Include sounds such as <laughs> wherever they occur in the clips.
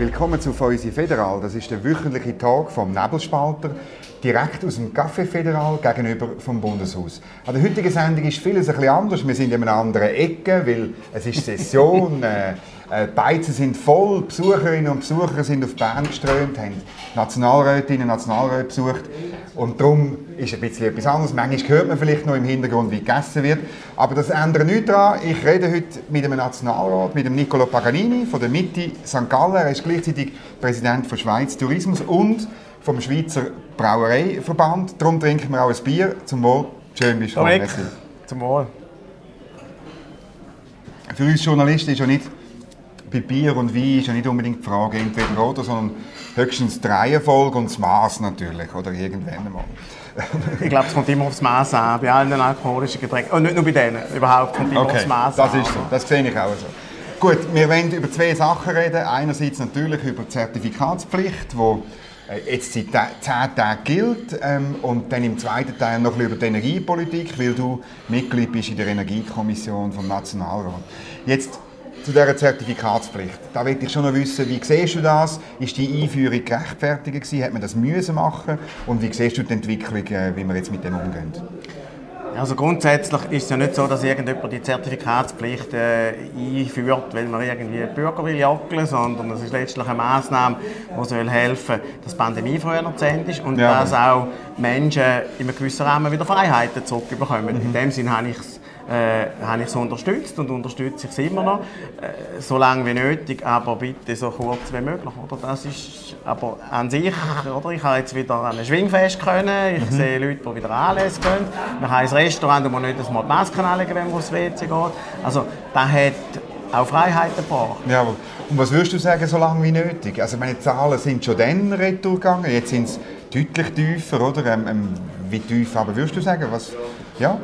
Willkommen zu Feusi Federal. Das ist der wöchentliche Tag vom Nebelspalter, direkt aus dem Café Federal gegenüber vom Bundeshaus. An der heutigen Sendung ist vieles ein bisschen anders. Wir sind in einer anderen Ecke, weil es ist Session. <laughs> äh, äh, die Beizen sind voll, Besucherinnen und Besucher sind auf Bern geströmt, haben Nationalrätinnen und Nationalräte besucht. Und darum ist ein bisschen etwas anderes. Manchmal hört man vielleicht noch im Hintergrund, wie gegessen wird. Aber das ändert nichts daran. Ich rede heute mit einem Nationalrat, mit dem Niccolo Paganini von der Mitte St. Gallen. Er ist gleichzeitig Präsident von Schweiz Tourismus und vom Schweizer Brauereiverband. Darum trinken wir auch ein Bier. Zum Wohl. Schön bist du gekommen. Zum Wohl. Für uns Journalisten ist ja nicht bei Bier und Wein ist ja nicht unbedingt die Frage entweder oder, sondern höchstens die Reihenfolge und das Maß natürlich, oder irgendwann einmal. ich glaube, es kommt immer aufs Maß an, bei allen alkoholischen Getränken. Und nicht nur bei denen, überhaupt kommt immer okay, aufs Maß das an. Ist so. Das sehe ich auch so. Gut, wir wollen über zwei Sachen reden. Einerseits natürlich über die Zertifikatspflicht, die äh, jetzt seit zehn Tagen gilt. Ähm, und dann im zweiten Teil noch über die Energiepolitik, weil du Mitglied bist in der Energiekommission vom Nationalrat. Jetzt zu dieser Zertifikatspflicht. Da möchte ich schon noch wissen, wie siehst du das? Ist die Einführung gerechtfertigt gewesen? Hat man das müssen machen? Und wie siehst du die Entwicklung, äh, wie wir jetzt mit dem umgehen? Also grundsätzlich ist es ja nicht so, dass irgendjemand die Zertifikatspflicht äh, einführt, weil man irgendwie Bürger will jackeln, sondern es ist letztlich eine Maßnahme, die soll helfen, dass die Pandemie früher zu Ende ist und ja. dass auch Menschen in einem gewissen Rahmen wieder Freiheiten zurückbekommen. Mhm. In dem Sinne habe ich es äh, habe ich es unterstützt und unterstütze ich es immer noch, äh, so lange wie nötig, aber bitte so kurz wie möglich. Oder? Das ist aber an sich, oder? ich habe jetzt wieder an ein Schwingfest können, ich mhm. sehe Leute, die wieder anlesen können, wir haben ein Restaurant, wo man nicht einmal die Masken anlegen wenn man aufs WC geht. Also das hat auch Freiheit gebracht. Ja, und was würdest du sagen, so lange wie nötig? Also meine Zahlen sind schon dann retour gegangen, jetzt sind es deutlich tiefer, oder? Ähm, ähm, wie tief, aber würdest du sagen, was, ja?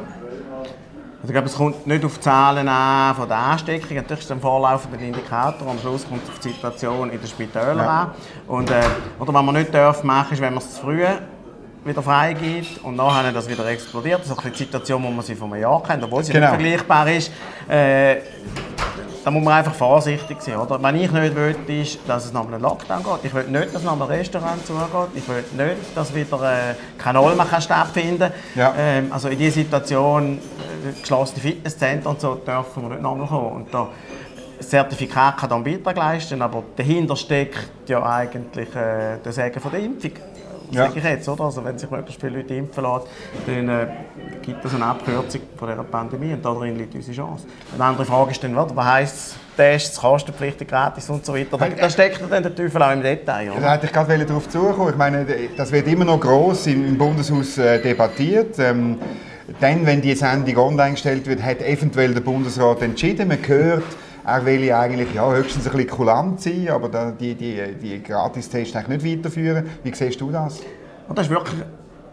Also ich glaube, es kommt nicht auf die Zahlen an von der Ansteckung. Natürlich ist es ein vorlaufender Indikator. Am Schluss kommt es auf die Situation in den Spitälern ja. an. Und, äh, oder was man nicht darf machen, ist, wenn man es zu früh wieder freigibt und nachher das wieder explodiert. Das ist die Situation, wo man sie vor einem Jahr kennt, obwohl sie genau. nicht vergleichbar ist. Äh, da muss man einfach vorsichtig sein. Oder? Was ich nicht will, ist, dass es nach einem Lockdown geht. Ich will nicht, dass nach einem Restaurant zugeht. Ich will nicht, dass wieder äh, kein Olma stattfinden kann. Ja. Ähm, also in dieser Situation, äh, geschlossene Fitnesszentren und so, dürfen wir nicht nochmal kommen. Und da, das Zertifikat kann dann Beitrag leisten, aber dahinter steckt ja eigentlich äh, der Segen von der Impfung ja. sage ich jetzt. Oder? Also wenn sich möglichst viele Leute impfen lassen, dann äh, gibt es eine Abkürzung von dieser Pandemie und darin liegt unsere Chance. Eine andere Frage ist dann, was heisst Tests, kostenpflichtig, gratis und so weiter. Da, da steckt dann der Teufel auch im Detail. Oder? Da hätte ich gerade darauf zukommen. Ich meine, das wird immer noch gross im, Bundeshaus äh, debattiert. Ähm, dann, wenn die Sendung online gestellt wird, hat eventuell der Bundesrat entschieden. Man hört, er will eigentlich ja, höchstens ein bisschen kulant sein, aber die, die, die Gratis-Tests nicht weiterführen. Wie siehst du das? Das ist wirklich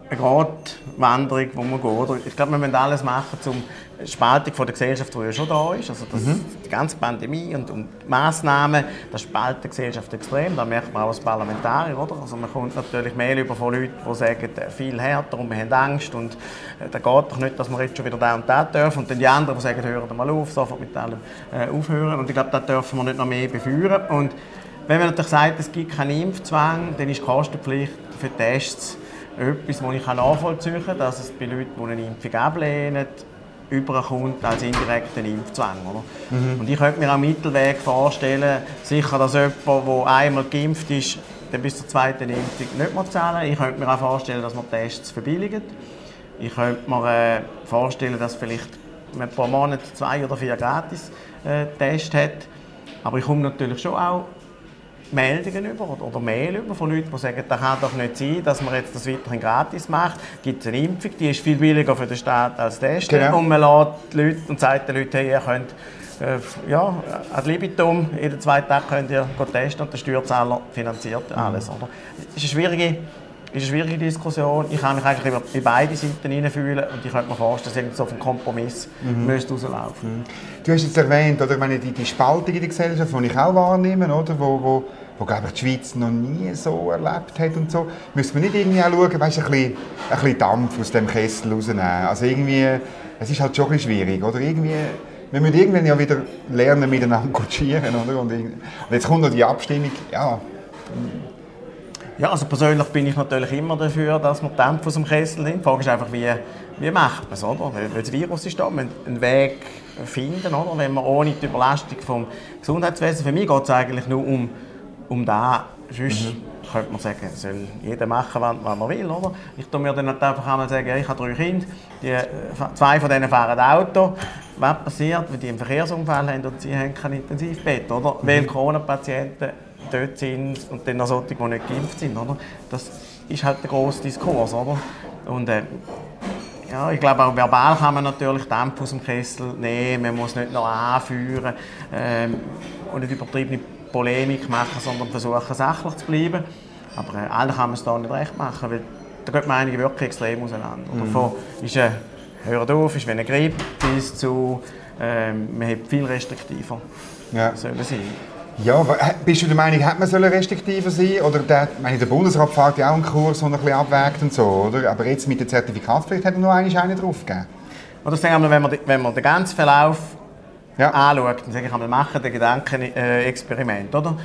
eine Gratwanderung, die man geht. Ich glaube, wir müssen alles machen, um die Spaltung von der Gesellschaft, die ja schon da ist, also das, mhm. die ganze Pandemie und, und die Massnahmen, das spaltet die Gesellschaft extrem. Das merkt man auch als Parlamentarier. Oder? Also man kommt natürlich mehr über von Leuten, die sagen, äh, viel härter und wir haben Angst und äh, da geht doch nicht, dass wir jetzt schon wieder da und da dürfen. Und dann die anderen, die sagen, hören mal auf, sofort mit allem äh, aufhören. Und ich glaube, da dürfen wir nicht noch mehr beführen. Und wenn man natürlich sagt, es gibt keinen Impfzwang, dann ist die Kostenpflicht für Tests etwas, das ich nachvollziehen kann, dass es bei Leuten, die eine Impfung ablehnen, überkommt als indirekten Impfzwang. Oder? Mhm. Und ich könnte mir auch Mittelweg vorstellen, sicher, dass jemand, der einmal geimpft ist, dann bis zur zweiten Impfung nicht mehr zahlen. Ich könnte mir auch vorstellen, dass man Tests verbilligen. Ich könnte mir äh, vorstellen, dass vielleicht man pro Monat zwei oder vier Gratis-Tests äh, hat. Aber ich komme natürlich schon auch Meldungen über oder, Mail über von Leuten, die sagen, das kann doch nicht sein, dass man jetzt das weiterhin gratis macht. Gibt es eine Impfung, die ist viel billiger für den Staat als das. Genau. Und man lässt die Leute und sagt den Leuten, hey, ihr könnt äh, ja, ad libitum, jeden zweiten Tag könnt ihr testen und der Steuerzahler finanziert alles. Oder? Das ist eine schwierige ist eine schwierige Diskussion. Ich kann mich eigentlich in beide Seiten hineinfühlen und ich könnte mir vorstellen, dass so auf einen Kompromiss mhm. müsste rauslaufen mhm. Du hast jetzt erwähnt, oder, ich meine, die, die Spaltung in der Gesellschaft, die ich auch wahrnehme, oder, wo, wo wo glaube ich, die Schweiz noch nie so erlebt hat und so, müssen wir nicht irgendwie auch schauen, weißt, ein, bisschen, ein bisschen Dampf aus dem Kessel rausnehmen. Also irgendwie, es ist halt schon ein bisschen schwierig, oder? Irgendwie wir müssen irgendwann ja wieder lernen, miteinander zu schieren, oder? Und, und jetzt kommt noch die Abstimmung, ja. Ja, also persönlich bin ich natürlich immer dafür, dass wir Dämpfe aus dem Kessel nehmen. Die Frage ist einfach, wie, wie macht man es, oder? Weil das Virus ist da, müssen einen Weg finden, oder? Wenn wir ohne die Überlastung vom Gesundheitswesen, für mich geht es eigentlich nur um, um das, sonst mhm. könnte man sagen, soll jeder machen, was er will, oder? Ich tue mir dann halt einfach einmal sagen, ich habe drei Kinder, die, äh, zwei von denen fahren Auto. Was passiert, wenn die einen Verkehrsunfall haben und sie haben kein Intensivbett, oder? Mhm. Weil Corona-Patienten dort sind und dann noch solche, die nicht geimpft sind, oder? Das ist halt der grosse Diskurs, oder? Und, äh, ja, ich glaube, auch verbal kann man natürlich Dämpfe aus dem Kessel nehmen, man muss nicht noch anführen ähm, und nicht übertriebene Polemik machen, sondern versuchen, sachlich zu bleiben. Aber äh, allen kann man es da nicht recht machen, weil da geht man einige wirklich extrem auseinander. Mhm. Davon ist, äh, hört auf, ist wie eine Grippe bis zu, äh, man hat viel restriktiver ja. sollen sein. Ja, bist du der Meinung, hat man restriktiver sein Oder der, meine, der Bundesrat fährt ja auch einen Kurs, der ein bisschen abwägt und so, oder? Aber jetzt mit der Zertifikatspflicht hat er noch einen draufgegeben. Oder sagen wir, wenn man, wenn man den ganzen Verlauf ja. anschaut, dann sage ich einmal, machen den Gedankenexperiment, oder?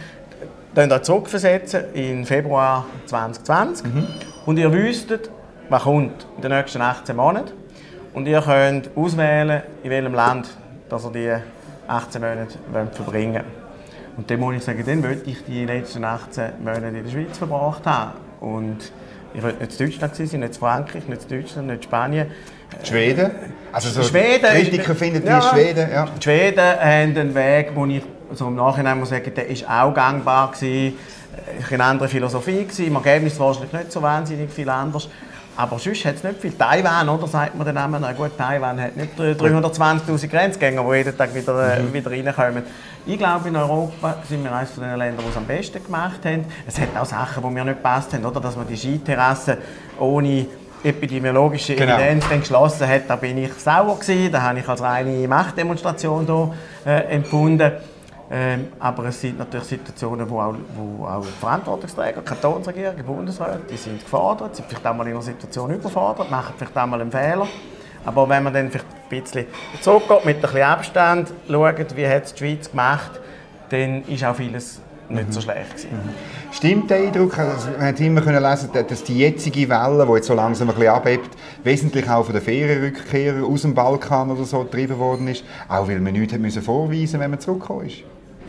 Dann euch zurückversetzen in Februar 2020 mhm. und ihr wüsstet, was kommt in den nächsten 18 Monaten und ihr könnt auswählen, in welchem Land dass ihr die 18 Monate verbringen wollt. Und dann muss ich sagen, dann wollte ich die letzten 18 Monate in der Schweiz verbracht haben. Und ich wollte nicht in Deutschland sein, nicht in Frankreich, nicht in Deutschland, nicht in Spanien. Schweden? Also so Schweden, Kritiker finden die ja, Schweden, ja. Die Schweden haben einen Weg, wo ich also im Nachhinein muss sagen, der war auch gangbar. Gewesen. Eine andere Philosophie. Gewesen. Im Ergebnis wahrscheinlich nicht so wahnsinnig viel anders. Aber sonst hat es nicht viel. Taiwan, oder, sagt man dann immer, na gut, Taiwan hat nicht 320'000 Grenzgänger, die jeden Tag wieder, äh, mhm. wieder reinkommen. Ich glaube, in Europa sind wir eines der Länder, die es am besten gemacht haben. Es hat auch Sachen, die mir nicht gepasst haben, oder? dass man die Skiterrasse ohne epidemiologische genau. Evidenz dann geschlossen hat. Da bin ich sauer gewesen, da habe ich als reine Machtdemonstration hier, äh, empfunden. Ähm, aber es sind natürlich Situationen, wo auch, wo auch Verantwortungsträger, Kantonsregierung, Bundesrat, die sind gefordert, sind vielleicht auch mal in einer Situation überfordert, machen vielleicht auch mal einen Fehler. Aber wenn man dann vielleicht ein bisschen zurückgeht, mit ein bisschen Abstand schaut, wie hat es die Schweiz gemacht, dann ist auch vieles nicht so schlecht gewesen. Mhm. Stimmt der Eindruck, also man hat immer können lesen, dass die jetzige Welle, die jetzt so langsam ein bisschen abhebt, wesentlich auch von den Ferienrückkehrern aus dem Balkan oder so getrieben worden ist, auch weil man nichts vorweisen musste, wenn man zurückgekommen ist?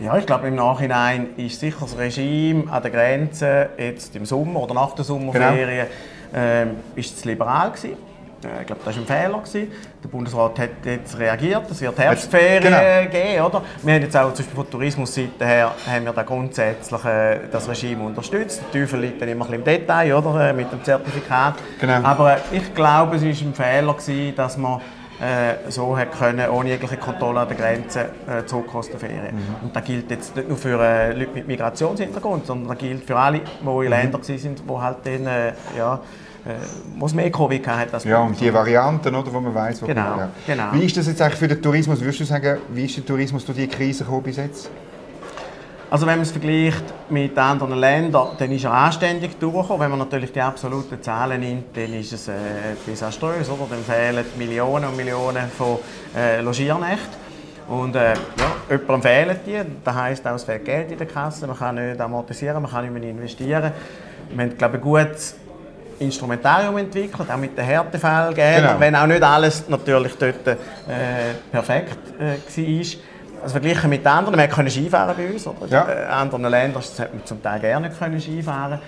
Ja, ich glaube, im Nachhinein ist sicher das Regime an der Grenze, jetzt im Sommer oder nach der Sommerferien, genau. ähm, ist es liberal gewesen. Äh, ich glaube, das war ein Fehler. Gewesen. Der Bundesrat hat jetzt reagiert, es wird Herbstferien genau. geben. Oder? Wir haben jetzt auch zum Beispiel von Tourismusseite her haben wir da grundsätzlich äh, das Regime unterstützt. Der Teufel liegt dann immer ein bisschen im Detail oder? Äh, mit dem Zertifikat. Genau. Aber äh, ich glaube, es war ein Fehler, gewesen, dass man äh, so hat können, ohne jegliche Kontrolle an der Grenze äh, zurückkommen aus der Ferien. Mhm. Und das gilt jetzt nicht nur für äh, Leute mit Migrationshintergrund, sondern das gilt für alle, die in mhm. Ländern waren, wo halt dann, äh, ja, äh, was mehr Covid hat als Ja, und die Varianten, oder, wo man weiß, wo genau, ja. genau. Wie ist das jetzt eigentlich für den Tourismus? Würdest du sagen, wie ist der Tourismus durch die Krise gekommen bis jetzt? Also wenn man es vergleicht mit anderen Ländern, dann ist er anständig durchgekommen. Wenn man natürlich die absoluten Zahlen nimmt, dann ist es äh, desaströs. Oder? Dann fehlen Millionen und Millionen von äh, Logiernächten. Und äh, ja, jemandem fehlen die. Das heisst auch, es fehlt Geld in der Kasse. Man kann nicht amortisieren, man kann nicht mehr investieren. Wir haben, glaube ich, ein gutes Instrumentarium entwickelt, auch mit den Härtefällen. Genau. Wenn auch nicht alles natürlich dort äh, perfekt äh, war. Also verglichen mit anderen, wir können Skifahren bei uns, oder? Ja. In äh, anderen Ländern hat man zum Teil gerne können Skifahren.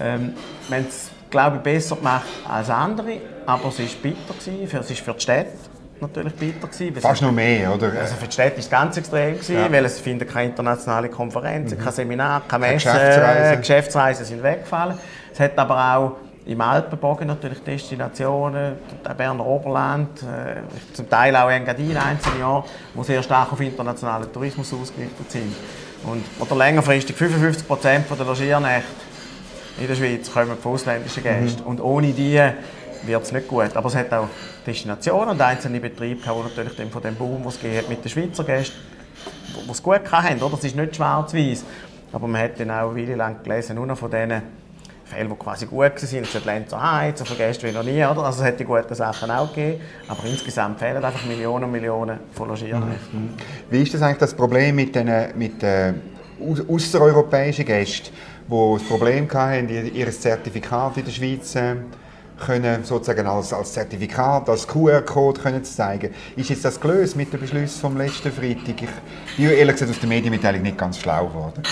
Ähm, wir haben es, glaube ich, besser gemacht als andere, aber es war bitter. Gewesen. Es ist für die Städte natürlich bitter. Gewesen, Fast noch mehr, oder? Also für die Städte war es ganz extrem, gewesen, ja. weil es finden keine internationalen Konferenzen, mhm. kein Seminar, keine Messen, Geschäftsreisen. Geschäftsreisen sind weggefallen. Es hat aber auch im Alpenbogen natürlich Destinationen, der Berner Oberland, äh, zum Teil auch Engadin einzelne Jahre, die sehr stark auf internationalen Tourismus ausgerichtet sind. Und, oder längerfristig 55 Prozent der Logiernächte in der Schweiz kommen von ausländischen Gästen. Mhm. Und ohne die wird es nicht gut. Aber es hat auch Destinationen und einzelne Betriebe, die natürlich von dem Boom, was es mit den Schweizer Gästen, die es gut hatten. Oder? Es ist nicht schwarz-weiß. Aber man hat dann auch Weile lang gelesen, nur noch von diesen Fälle, die quasi gut waren, sind Lenzer Heiz, vergesst wie noch nie, oder? Also es hat die guten Sachen auch gegeben, aber insgesamt fehlen einfach Millionen und Millionen von Logierrechten. Mhm. Wie ist das eigentlich das Problem mit den mit, äh, außereuropäischen Gästen, die das Problem hatten, ihr Zertifikat in der Schweiz äh, können sozusagen als, als Zertifikat, als QR-Code können zeigen. Ist jetzt das gelöst mit dem Beschluss vom letzten Freitag? Ich bin ehrlich gesagt aus der Medienmitteilung nicht ganz schlau geworden.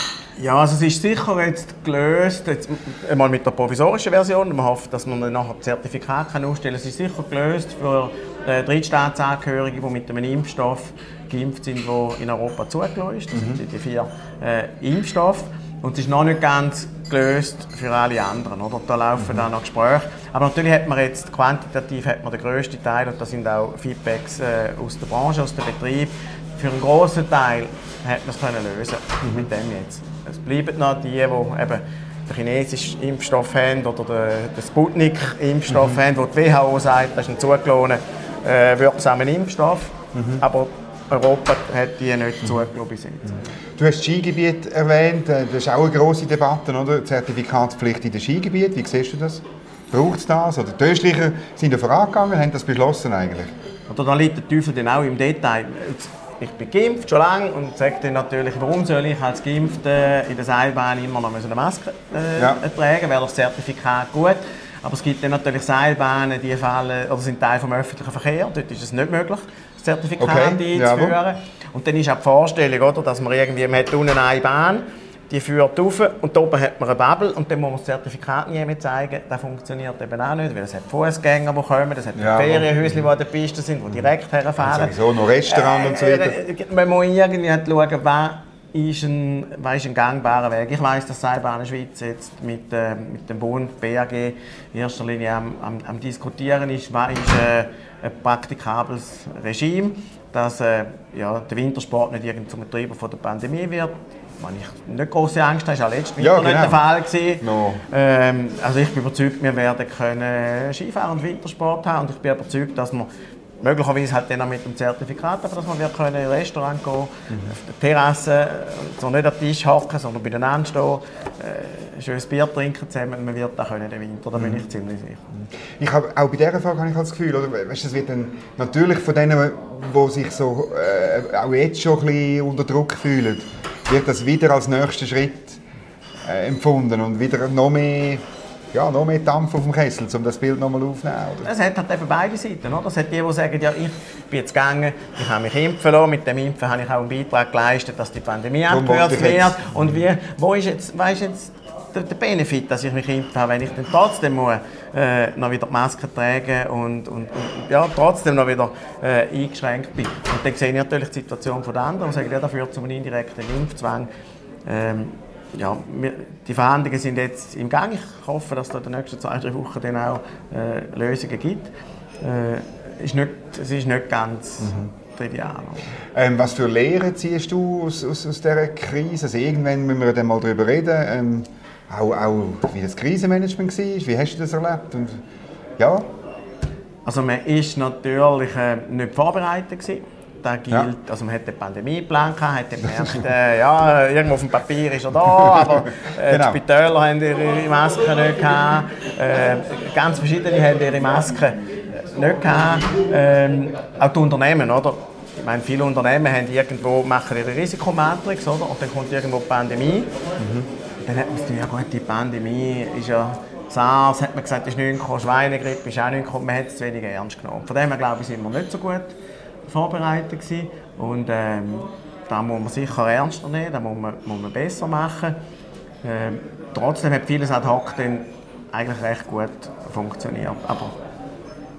Ja, also es ist sicher jetzt gelöst, jetzt einmal mit der provisorischen Version. Man hofft, dass man nachher das Zertifikat kann ausstellen kann. Es ist sicher gelöst für äh, Drittstaatsangehörige, die mit einem Impfstoff geimpft sind, der in Europa zugelassen ist. Das mhm. sind die vier äh, Impfstoffe. Und es ist noch nicht ganz gelöst für alle anderen. Oder? Da laufen mhm. dann noch Gespräche. Aber natürlich hat man jetzt quantitativ hat man den grössten Teil, und das sind auch Feedbacks äh, aus der Branche, aus dem Betrieb. Für einen grossen Teil hat man es können lösen mhm. mit dem jetzt. Es bleiben noch die, die eben den chinesischen Impfstoff haben oder den, den Sputnik-Impfstoff mhm. haben, wo die WHO sagt, das ist ein zugelassenen äh, wirksamer Impfstoff. Mhm. Aber Europa hat die nicht zugelassen bis jetzt. Du hast das Skigebiet erwähnt, äh, das ist auch eine grosse Debatte, oder? Zertifikatspflicht in den Skigebiet, wie siehst du das? Braucht es das? Oder die Österreicher sind ja vorangegangen, haben das beschlossen eigentlich? Oder da liegt der Teufel dann auch im Detail. Ich bin geimpft, schon lange, und sage dann natürlich, warum soll ich als Geimpfter in der Seilbahn immer noch eine Maske äh, ja. tragen? Wäre das Zertifikat gut? Aber es gibt dann natürlich Seilbahnen, die fallen, oder sind Teil des öffentlichen Verkehrs. Dort ist es nicht möglich, das Zertifikat okay. einzuführen. Und dann ist auch die Vorstellung, oder, dass man irgendwie, man hat unten eine Bahn, die führt rauf und oben hat man eine Bubble und dann muss man das Zertifikat nie mehr zeigen. Das funktioniert eben auch nicht, weil es hat Fußgänger, die kommen, es hat ja, Ferienhäuschen, die an der Piste sind, die direkt herfahren. So noch Restaurant äh, und so weiter. Äh, man muss irgendwie halt schauen, ist ein, was ist ein gangbarer Weg. Ich weiss, dass Seilbahn Schweiz jetzt mit, äh, mit dem Bund, BAG, in erster Linie am, am, am diskutieren ist, was ist äh, ein praktikables Regime dass äh, ja, der Wintersport nicht irgend zum Treiber von der Pandemie wird. Man ich nicht große Angst habe, das war letztes Winter ja, genau. nicht der Fall. No. Ähm, also ich bin überzeugt, wir werden können Skifahren und Wintersport haben und ich bin überzeugt, dass wir möglicherweise halt dann auch mit dem Zertifikat, aber dass man wir können in ein Restaurant gehen, mhm. auf der Terrasse, so nicht am Tisch hocken, sondern beieinander stehen, äh, ein schönes Bier trinken zusammen, man wird das können den Winter, da bin ich mhm. ziemlich sicher. Ich habe, auch bei dieser Frage habe ich das Gefühl, oder, weißt, das wird dann natürlich von denen, die sich so, äh, auch jetzt schon ein bisschen unter Druck fühlen, wird das wieder als nächster Schritt äh, empfunden und wieder noch mehr ja, noch mehr Dampf auf dem Kessel, um das Bild nochmal aufzunehmen. Es hat halt eben beide Seiten. Oder? Es hat die, die sagen, ja, ich bin jetzt gegangen, ich habe mich impfen lassen, mit dem Impfen habe ich auch einen Beitrag geleistet, dass die Pandemie abgehört wird. Und wie, wo ist jetzt, wo ist jetzt der, der Benefit, dass ich mich impfen habe, wenn ich dann trotzdem muss, äh, noch wieder die Maske tragen und, und, und ja, trotzdem noch wieder äh, eingeschränkt bin. Und dann sehe ich natürlich die Situation der anderen und sage, ja, das führt zu einem indirekten Impfzwang. Ähm, ja, wir, die Verhandlungen sind jetzt im Gang. Ich hoffe, dass es in den nächsten zwei, drei Wochen dann auch äh, Lösungen gibt. Äh, ist nicht, es ist nicht ganz mhm. trivial. Ähm, was für Lehren ziehst du aus, aus, aus dieser Krise? Also irgendwann müssen wir dann mal darüber reden. Ähm, auch, auch wie das Krisenmanagement war. Wie hast du das erlebt? Und, ja. Also man war natürlich äh, nicht vorbereitet. Gewesen da gilt, ja. also man hat den Pandemieplan gehabt, hat gemerkt, äh, ja, irgendwo auf dem Papier ist er da, aber äh, genau. die Spitäler haben ihre Masken nicht gehabt, äh, ganz verschiedene haben ihre Masken nicht gehabt, ähm, auch die Unternehmen, oder? Ich meine, viele Unternehmen haben irgendwo, machen ihre Risikomatrix, oder? Und dann kommt irgendwo die Pandemie. Mhm. Dann hat man gesagt, ja gut, die Pandemie ist ja SARS, hat man gesagt, ist nicht gekommen, Schweinegrippe ist auch nicht gekommen, man hat es zu wenig ernst genommen. Von dem her, glaube ich, sind wir nicht so gut vorbereitet gewesen. und ähm, da muss man sicher ernster nehmen, da muss man, muss man besser machen. Ähm, trotzdem hat vieles ad hoc dann eigentlich recht gut funktioniert, aber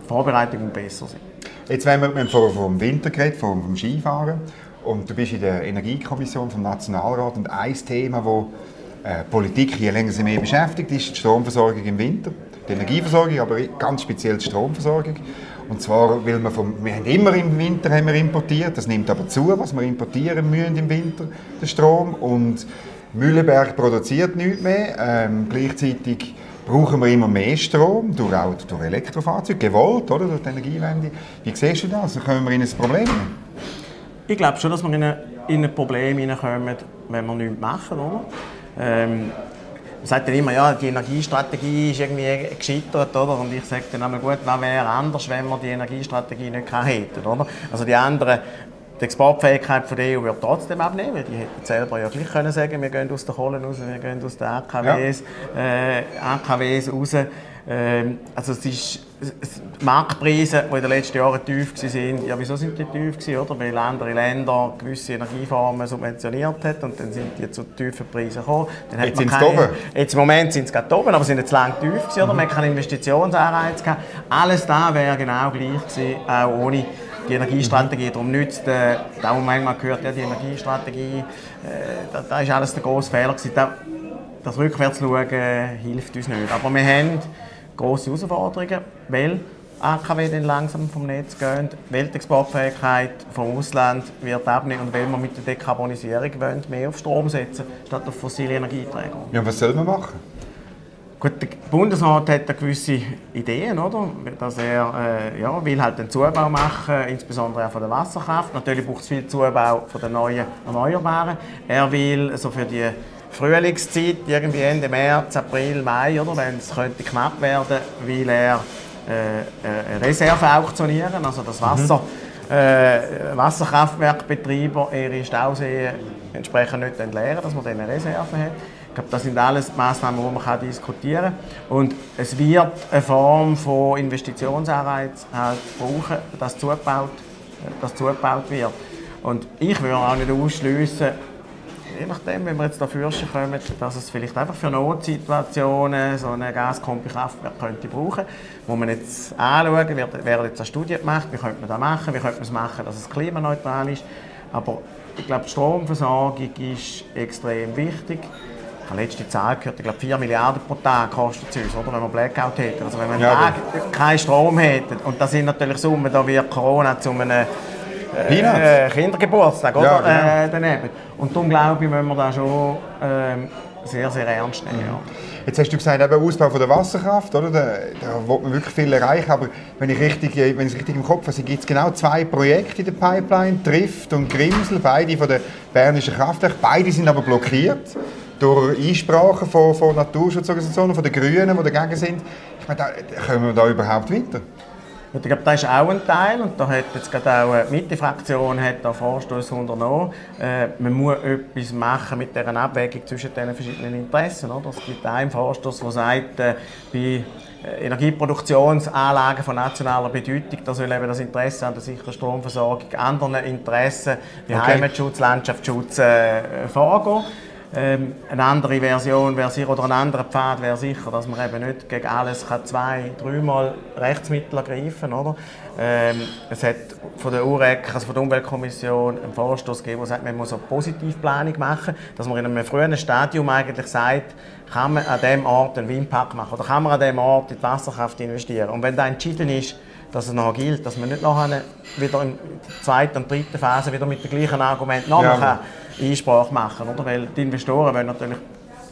Vorbereitung muss besser sein. Jetzt wenn wir, wir haben vom Winter geredet, vom, vom Skifahren und du bist in der Energiekommission vom Nationalrat und ein Thema, das äh, Politik je länger sie mehr beschäftigt, ist die Stromversorgung im Winter. Die Energieversorgung, aber ganz speziell die Stromversorgung. Und zwar, weil wir, vom, wir haben immer im Winter haben wir importiert, das nimmt aber zu, was wir importieren müssen im Winter, den Strom. Und Mühleberg produziert nichts mehr. Ähm, gleichzeitig brauchen wir immer mehr Strom, durch, auch durch Elektrofahrzeuge, gewollt, oder, durch die Energiewende. Wie siehst du das? Also kommen wir in ein Problem? Ich glaube schon, dass wir in ein, in ein Problem hineinkommen, wenn wir nichts machen. Oder? Ähm, sagt dann immer, ja, die Energiestrategie ist irgendwie gescheitert, oder? Und ich sage dann einmal, gut, was wäre anders, wenn wir die Energiestrategie nicht hätten, oder? Also die anderen die Exportfähigkeit von der EU wird trotzdem abnehmen, weil die hätten selber ja gleich können sagen, wir gehen aus der Kohle raus, wir gehen aus den AKWs, ja. äh, AKWs raus. Ähm, also es ist die Marktpreise, die in den letzten Jahren tief waren, ja, wieso sind die tief gewesen, oder? Weil andere Länder gewisse Energieformen subventioniert haben und dann sind die zu tiefen Preisen gekommen. Dann jetzt sind sie oben? Jetzt im Moment sind sie gerade oben, aber sie sind jetzt lang tief gewesen, oder? Mhm. Man hat keinen Investitionsanreiz gehabt. Alles da wäre genau gleich gewesen, auch ohne die Energiestrategie. Darum nützt, äh, da wo manchmal gehört, ja, die Energiestrategie, äh, da, da ist alles der grosse Fehler gewesen. Da, das Rückwärtsschauen äh, hilft uns nicht. Aber wir haben grosse Herausforderungen, weil AKW dann langsam vom Netz gehen, Weltexportfähigkeit vom Ausland wird abnehmen und weil wir mit der Dekarbonisierung wollen, mehr auf Strom setzen statt auf fossile Energieträger. Ja, was soll man machen? Gut, der Bundesrat hat da gewisse Ideen, oder? Dass er äh, ja, will halt den Zubau machen, insbesondere auch von der Wasserkraft. Natürlich braucht es viel Zubau von den neuen Erneuerbaren. Er will so für die Frühlingszeit, irgendwie Ende März, April, Mai, oder, wenn es könnte knapp werden, will er äh, äh Reserve auktionieren, also das Wasser, mhm. äh, Wasserkraftwerkbetreiber ihre Stauseen entsprechend nicht entleeren, dass man dann eine Reserve hat. Ich glaube, das sind alles Maßnahmen, die man diskutieren kann. Und es wird eine Form von Investitionsanreiz halt brauchen, dass zugebaut, dass zugebaut wird. Und ich würde auch nicht ausschließen, je nachdem, wenn wir jetzt dafür kommen, dass es vielleicht einfach für Notsituationen so ein Gaskombi-Kraftwerk könnte brauchen, wo man jetzt anschauen, wird, werden jetzt eine Studie gemacht, wie könnte man das machen, wie könnte man es machen, dass es klimaneutral ist. Aber ich glaube, die Stromversorgung ist extrem wichtig habe letzte Zahl gehört, ich glaube 4 Milliarden pro Tag kostet es uns, oder, wenn wir Blackout hätten. Also wenn wir ja, keinen Strom hätten, und das sind natürlich Summen, da wird Corona zu einem äh, äh, Kindergeburtstag, oder? Ja, genau. äh, daneben. Und darum glaube ich, müssen wir das schon äh, sehr, sehr ernst nehmen. Ja. Jetzt hast du gesagt, eben Ausbau von der Wasserkraft, oder? Da, da will man wirklich viel erreichen, aber wenn ich richtig, wenn ich es richtig im Kopf habe, gibt es genau zwei Projekte in der Pipeline, Trift und Grimsel, beide von der Bernischen Kraftwerk. Beide sind aber blockiert durch Einsprachen von, von Naturschutzorganisationen, von den Grünen, die dagegen sind. Ich meine, da, kommen wir da überhaupt weiter? Ich glaube, das ist auch ein Teil und da hat jetzt gerade auch die Mitte-Fraktion da Vorstoß unternommen. Äh, man muss etwas machen mit dieser Abwägung zwischen diesen verschiedenen Interessen. Oder? Es gibt einen Vorstoß, der sagt, äh, bei äh, Energieproduktionsanlagen von nationaler Bedeutung, da soll eben das Interesse an der sicheren Stromversorgung anderen Interessen wie okay. Heimatschutz, Landschaftsschutz äh, vorgehen. Ähm, eine andere Version wäre sicher, oder ein anderer Pfad wäre sicher, dass man eben nicht gegen alles kann zwei, dreimal Rechtsmittel ergreifen kann. Ähm, es hat von der UREC, also von der Umweltkommission, einen Vorstoß gegeben, der sagt, man muss eine Positivplanung machen, dass man in einem frühen Stadium eigentlich sagt, kann man an diesem Ort einen Windpark machen oder kann man an diesem Ort in die Wasserkraft investieren. Und wenn da entschieden ist, dass es noch gilt, dass man nicht nachher wieder in der zweiten und dritten Phase wieder mit dem gleichen Argument nochmal ja. Einsprache machen oder? Weil die Investoren wollen natürlich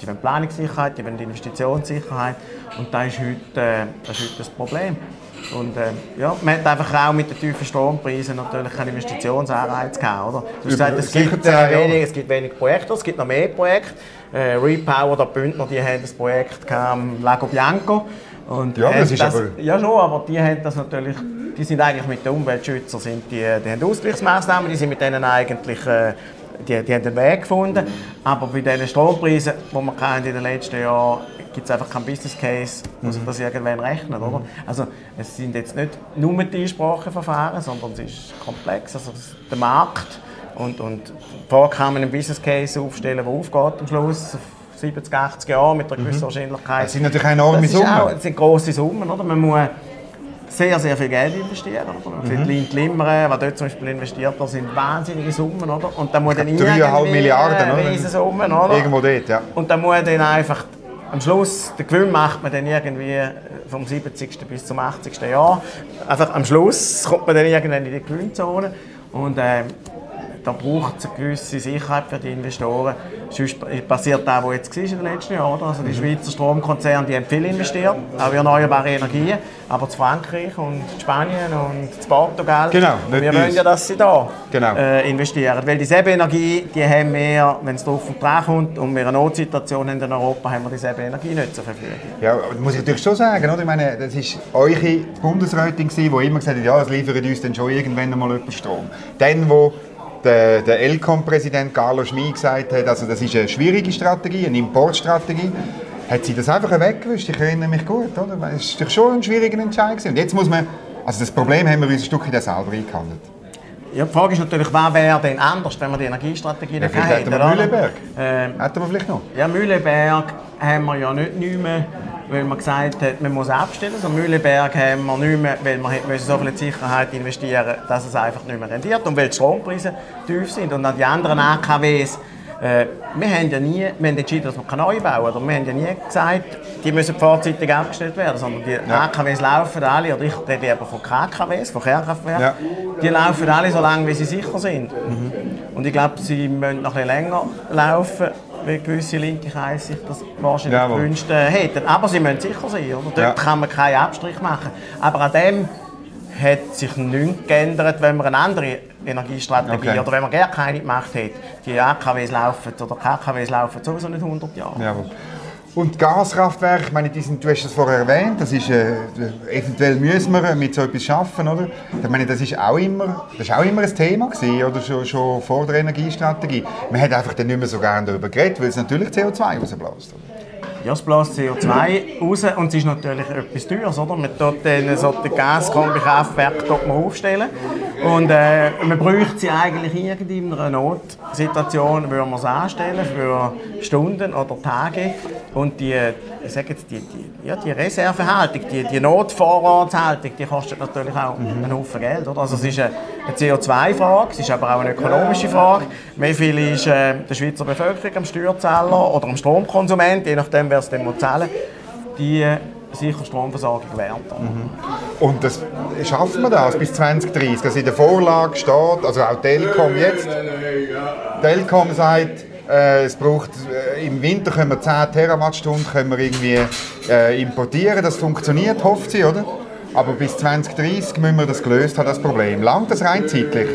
die wollen Planungssicherheit, die wollen Investitionssicherheit und das ist heute, äh, das, ist heute das Problem. Und äh, ja, man hat einfach auch mit den tiefen Strompreisen natürlich keinen Investitionsanreiz gehabt, oder? Du hast gesagt, es gibt, äh, wenig, es gibt wenig Projekte, es gibt noch mehr Projekte. Äh, Repower, der Bündner, die haben das Projekt am Lago Bianco. Und ja, das ist das, aber... Ja schon, aber die haben das natürlich, die sind eigentlich mit den Umweltschützern, sind die, die haben Ausgleichsmaßnahmen, die sind mit denen eigentlich äh, die, die haben den Weg gefunden. Aber bei den Strompreisen, die wir in den letzten Jahren gibt es einfach keinen Business Case, wo sich mhm. das irgendwann rechnet. Oder? Also, es sind jetzt nicht nur die Einspracheverfahren, sondern es ist komplex. Also, der Markt und, und vorher kann man einen Business Case aufstellen, der aufgeht am Schluss. 70, 80 Jahre mit einer gewissen mhm. Wahrscheinlichkeit. Das sind natürlich enorme Summen. Auch, das sind grosse Summen. Oder? Man muss sehr, sehr viel Geld investieren. Oder? Mhm. Für die Lind was dort zum Beispiel investiert das sind wahnsinnige Summen. Oder? Und dann muss dann 3,5 Milliarden, oder? Summen, oder? Irgendwo dort, ja. Und dann muss dann einfach, am Schluss, den Gewinn macht man dann irgendwie vom 70. bis zum 80. Jahr. Einfach am Schluss kommt man dann irgendwann in die Gewinnzone. Und äh, da braucht es eine gewisse Sicherheit für die Investoren. Sonst passiert das, was jetzt war in den letzten Jahren. Also die Schweizer Stromkonzerne die haben viel investiert, auch in erneuerbare Energien, aber zu Frankreich und Spanien und zu Portugal, genau, wir wollen ja, dass sie da genau. äh, investieren. Weil dieselbe Energie, die haben wir, wenn es drauf und dran kommt und wir eine Notsituation haben in Europa, haben wir dieselbe Energie nicht zur Verfügung. Ja, das muss ich natürlich schon sagen, oder? Ich meine, das war eure Bundesrätin, die immer gesagt hat, ja, es liefert uns dann schon irgendwann einmal jemand Strom. Dann, wo der, der Elcom-Präsident Carlos Schmid gesagt hat, also das ist eine schwierige Strategie, eine Importstrategie, hat sie das einfach weggewischt. Ich erinnere mich gut, oder? Es war schon ein schwieriger Entscheid. Und jetzt muss man, also das Problem haben wir uns ein Stückchen selber eingehandelt. Ja, die Frage ist natürlich, was wäre denn anders, wenn wir die Energiestrategie ja, vielleicht hätten. wir Mühleberg. Ähm, hätten wir vielleicht noch? Ja, Mühleberg haben wir ja nicht mehr, weil man gesagt hat, man muss abstellen. Also Mühleberg haben wir nicht mehr, weil wir müssen so viel Sicherheit investieren, dass es einfach nicht mehr rendiert und weil die Strompreise tief sind. Und an die anderen AKWs äh, wir haben ja nie, wir haben entschieden, dass wir keine neu bauen. Oder wir haben ja nie gesagt, die müssen vorzeitig abgestellt werden, sondern die ja. AKWs laufen alle, oder ich rede eben von KKWs, von Kernkraftwerken, ja. die laufen alle so lange, wie sie sicher sind. Mhm. Und ich glaube, sie müssen noch ein bisschen länger laufen, weil gewisse linke Kreise sich das wahrscheinlich ja, gewünscht äh, hätten. Aber sie müssen sicher sein, oder? Dort ja. kann man keinen Abstrich machen. Aber an dem hat sich nichts geändert, wenn man eine andere Energiestrategie okay. oder wenn man gar keine gemacht hat. Die AKWs laufen oder KKWs laufen sowieso nicht 100 Jahre. Jawohl. Und Gaskraftwerke, ich meine, die sind, du hast es vorher erwähnt, das ist, äh, eventuell müssen wir mit so etwas schaffen, oder? Ich meine, das ist auch immer, das ist auch immer ein Thema gewesen, oder schon, schon vor der Energiestrategie. Man hat einfach dann nicht mehr so gerne darüber geredet, weil es natürlich CO2 rausbläst. Ja, es bläst CO2 raus und es ist natürlich etwas teures, oder? Man tut dann so ein Gaskombi-Kraftwerk aufstellen und äh, man bräuchte sie eigentlich in einer Notsituation, würde man es anstellen für Stunden oder Tage und die, ich sage jetzt, die, die, ja, die Reservehaltung, die, die Notvorratshaltung, die kostet natürlich auch mhm. einen Haufen Geld, oder? Also es ist eine, eine CO2-Frage, es ist aber auch eine ökonomische Frage. Wie viel ist äh, der Schweizer Bevölkerung am Steuerzahler oder am Stromkonsument, je nachdem, wer es dann zahlen die sicher Stromversorgung wert. Mhm. Und das, schaffen wir das bis 2030? Also in der Vorlage steht, also auch Telekom jetzt, Telekom sagt, äh, es braucht, äh, Im Winter können wir 10 Terawattstunden können wir irgendwie, äh, importieren, das funktioniert, hofft sie, oder? Aber bis 2030 müssen wir das gelöst haben, das Problem. Langt das rein zeitlich?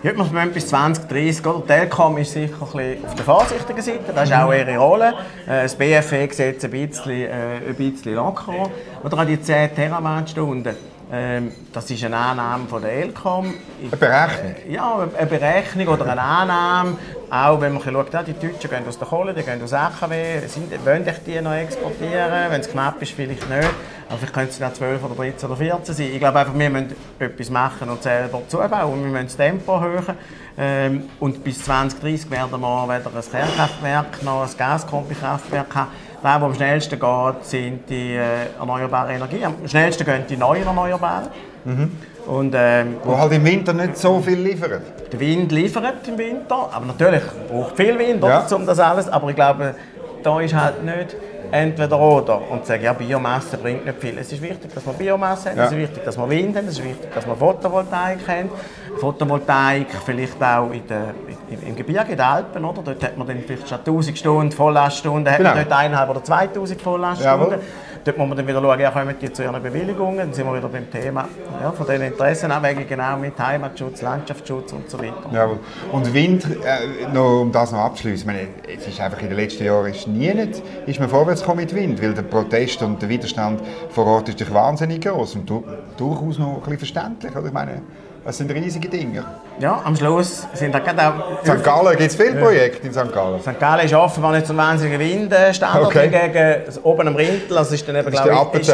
Ja, wir müssen bis 2030, oder? Telekom ist sicher ein bisschen auf der vorsichtigen Seite, das ist auch ihre Rolle. Äh, das BFE sieht es ein bisschen, äh, ein bisschen lockerer. Oder auch die 10 Terawattstunden. Ähm, das ist eine Annahme von der Elcom. Eine Berechnung? Äh, ja, eine Berechnung oder eine Annahme. Auch wenn man schaut, ja, die Deutschen gehen aus der Kohle, die gehen aus AKW, sind, wollen die noch exportieren? Wenn es knapp ist, vielleicht nicht. Aber vielleicht können es dann 12 oder 13 oder 14 sein. Ich glaube einfach, wir müssen etwas machen und selber zubauen. Wir müssen das Tempo erhöhen. Ähm, und bis 2030 werden wir weder ein Kernkraftwerk noch ein Gaskombikraftwerk haben. Das, was am schnellsten geht, sind die äh, erneuerbaren Energien. Am schnellsten gehen die neuen Erneuerbaren. Mhm. Und, ähm, Wo halt im Winter nicht so viel liefern. Der Wind liefert im Winter, aber natürlich braucht viel Wind, ja. um das alles. Aber ich glaube, da ist halt nicht entweder oder und sagen, ja, Biomasse bringt nicht viel. Es ist wichtig, dass wir Biomasse haben, ja. es ist wichtig, dass wir Wind haben, es ist wichtig, dass wir Photovoltaik haben. Photovoltaik vielleicht auch in der, im Gebirge, in den Alpen, oder? Dort hat man dann vielleicht schon 1000 Stunden Volllaststunden, genau. hat man dort 1,5 oder 2000 Volllaststunden. Jawohl. Dort muss man dann wieder schauen, ja, kommen die zu ihren Bewilligungen, dann sind wir wieder beim Thema ja, von den Interessenabwägungen genau mit Heimatschutz, Landschaftsschutz und so weiter. Ja, und Wind, äh, noch, um das noch abzuschließen, es ist einfach in den letzten Jahren ist nie nicht, ist man vorwärts gekommen mit Wind, weil der Protest und der Widerstand vor Ort ist wahnsinnig groß und durchaus noch ein bisschen verständlich. Oder? Ich meine, das sind riesige Dinge. Ja, am Schluss sind da gerade auch... St. Gallen, gibt es viele Projekte in St. Gallen? St. Gallen ist offenbar nicht so ein wahnsinniger Windstandort okay. gegen oben am Rindl. Also ist dann eben, glaube ich,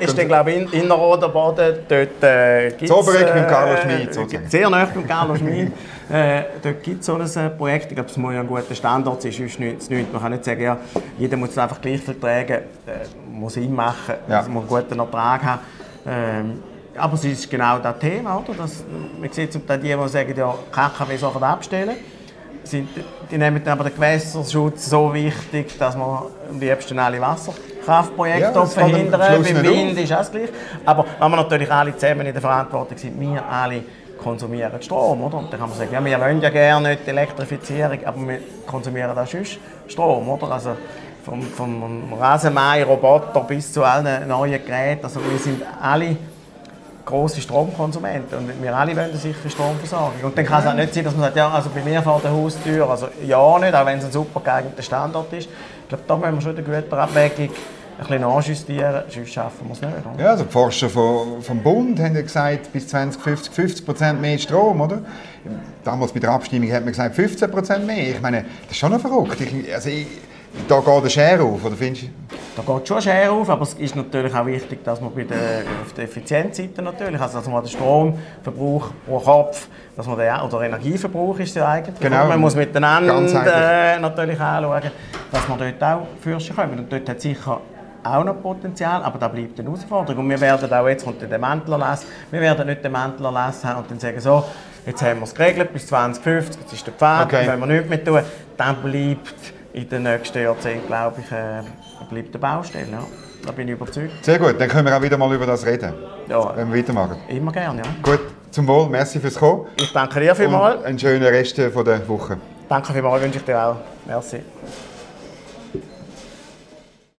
ist dann, glaube ich, Innerrhoder Boden. Dort äh, gibt es... Obereck mit Carlo Schmid. Äh, sehr nah mit Carlo Schmid. <laughs> Äh, dort gibt es so ein äh, Projekt. Ich glaube, es muss ja ein guter Standort sein, sonst nichts, nichts. Man kann nicht sagen, ja, jeder muss es einfach gleich vertragen. Äh, muss Sinn machen, ja. muss einen guten Ertrag haben. Ähm, aber es ist genau das Thema, oder? Das, man sieht zum Teil die, die sagen, ja, KKW sofort abstellen. Sind, die nehmen aber den Gewässerschutz so wichtig, dass man am liebsten alle Wasserkraftprojekte ja, verhindern. Beim Wind ist das gleich. Aber wenn wir natürlich alle zusammen in der Verantwortung sind, wir alle konsumieren Strom, oder? Und dann kann man sagen, ja, wir wollen ja gerne nicht die Elektrifizierung, aber wir konsumieren auch sonst Strom, oder? Also vom, vom Rasenmäher, Roboter bis zu allen neuen Geräten, also wir sind alle grosse Stromkonsumenten und wir alle wollen eine sichere Stromversorgung. Und dann kann es auch nicht sein, dass man sagt, ja, also bei mir vor der Haustür, also ja nicht, auch wenn es ein super geeigneter Standort ist. Ich glaube, da müssen wir schon in der Güterabwägung ein bisschen nachjustieren, sonst schaffen wir es nicht. Oder? Ja, also die Forscher vom, vom Bund haben ja gesagt, bis 2050 50 Prozent mehr Strom, oder? Damals bei der Abstimmung hat man gesagt 15 Prozent mehr. Ich meine, das ist schon noch verrückt. Ich, also ich, da geht der Share auf, oder findest du? Da geht schon Share auf, aber es ist natürlich auch wichtig, dass man bei der, auf der Effizienzseite natürlich, also dass man den Stromverbrauch pro Kopf, dass man den, oder Energieverbrauch ist ja eigentlich, Genau. man muss miteinander äh, natürlich anschauen, dass man dort auch Fürsten kommen. Und dort hat sicher auch noch Potenzial, aber da bleibt eine Herausforderung. Und wir werden auch, jetzt kommt der Mäntelerlass, wir werden nicht den Mäntelerlass haben und dann sagen so, jetzt haben wir es geregelt bis 2050, jetzt ist der Pfad, Okay. wenn wir nichts mehr tun, dann bleibt in den nächsten Jahrzehnten, glaube ich, äh, bleibt eine Baustelle. Ja. Da bin ich überzeugt. Sehr gut, dann können wir auch wieder mal über das reden, Ja, wenn wir weitermachen. immer gerne. Ja. Gut, zum Wohl, merci fürs Kommen. Ich danke dir vielmals. Und einen schönen Rest von der Woche. Danke vielmals, wünsche ich dir auch. Merci.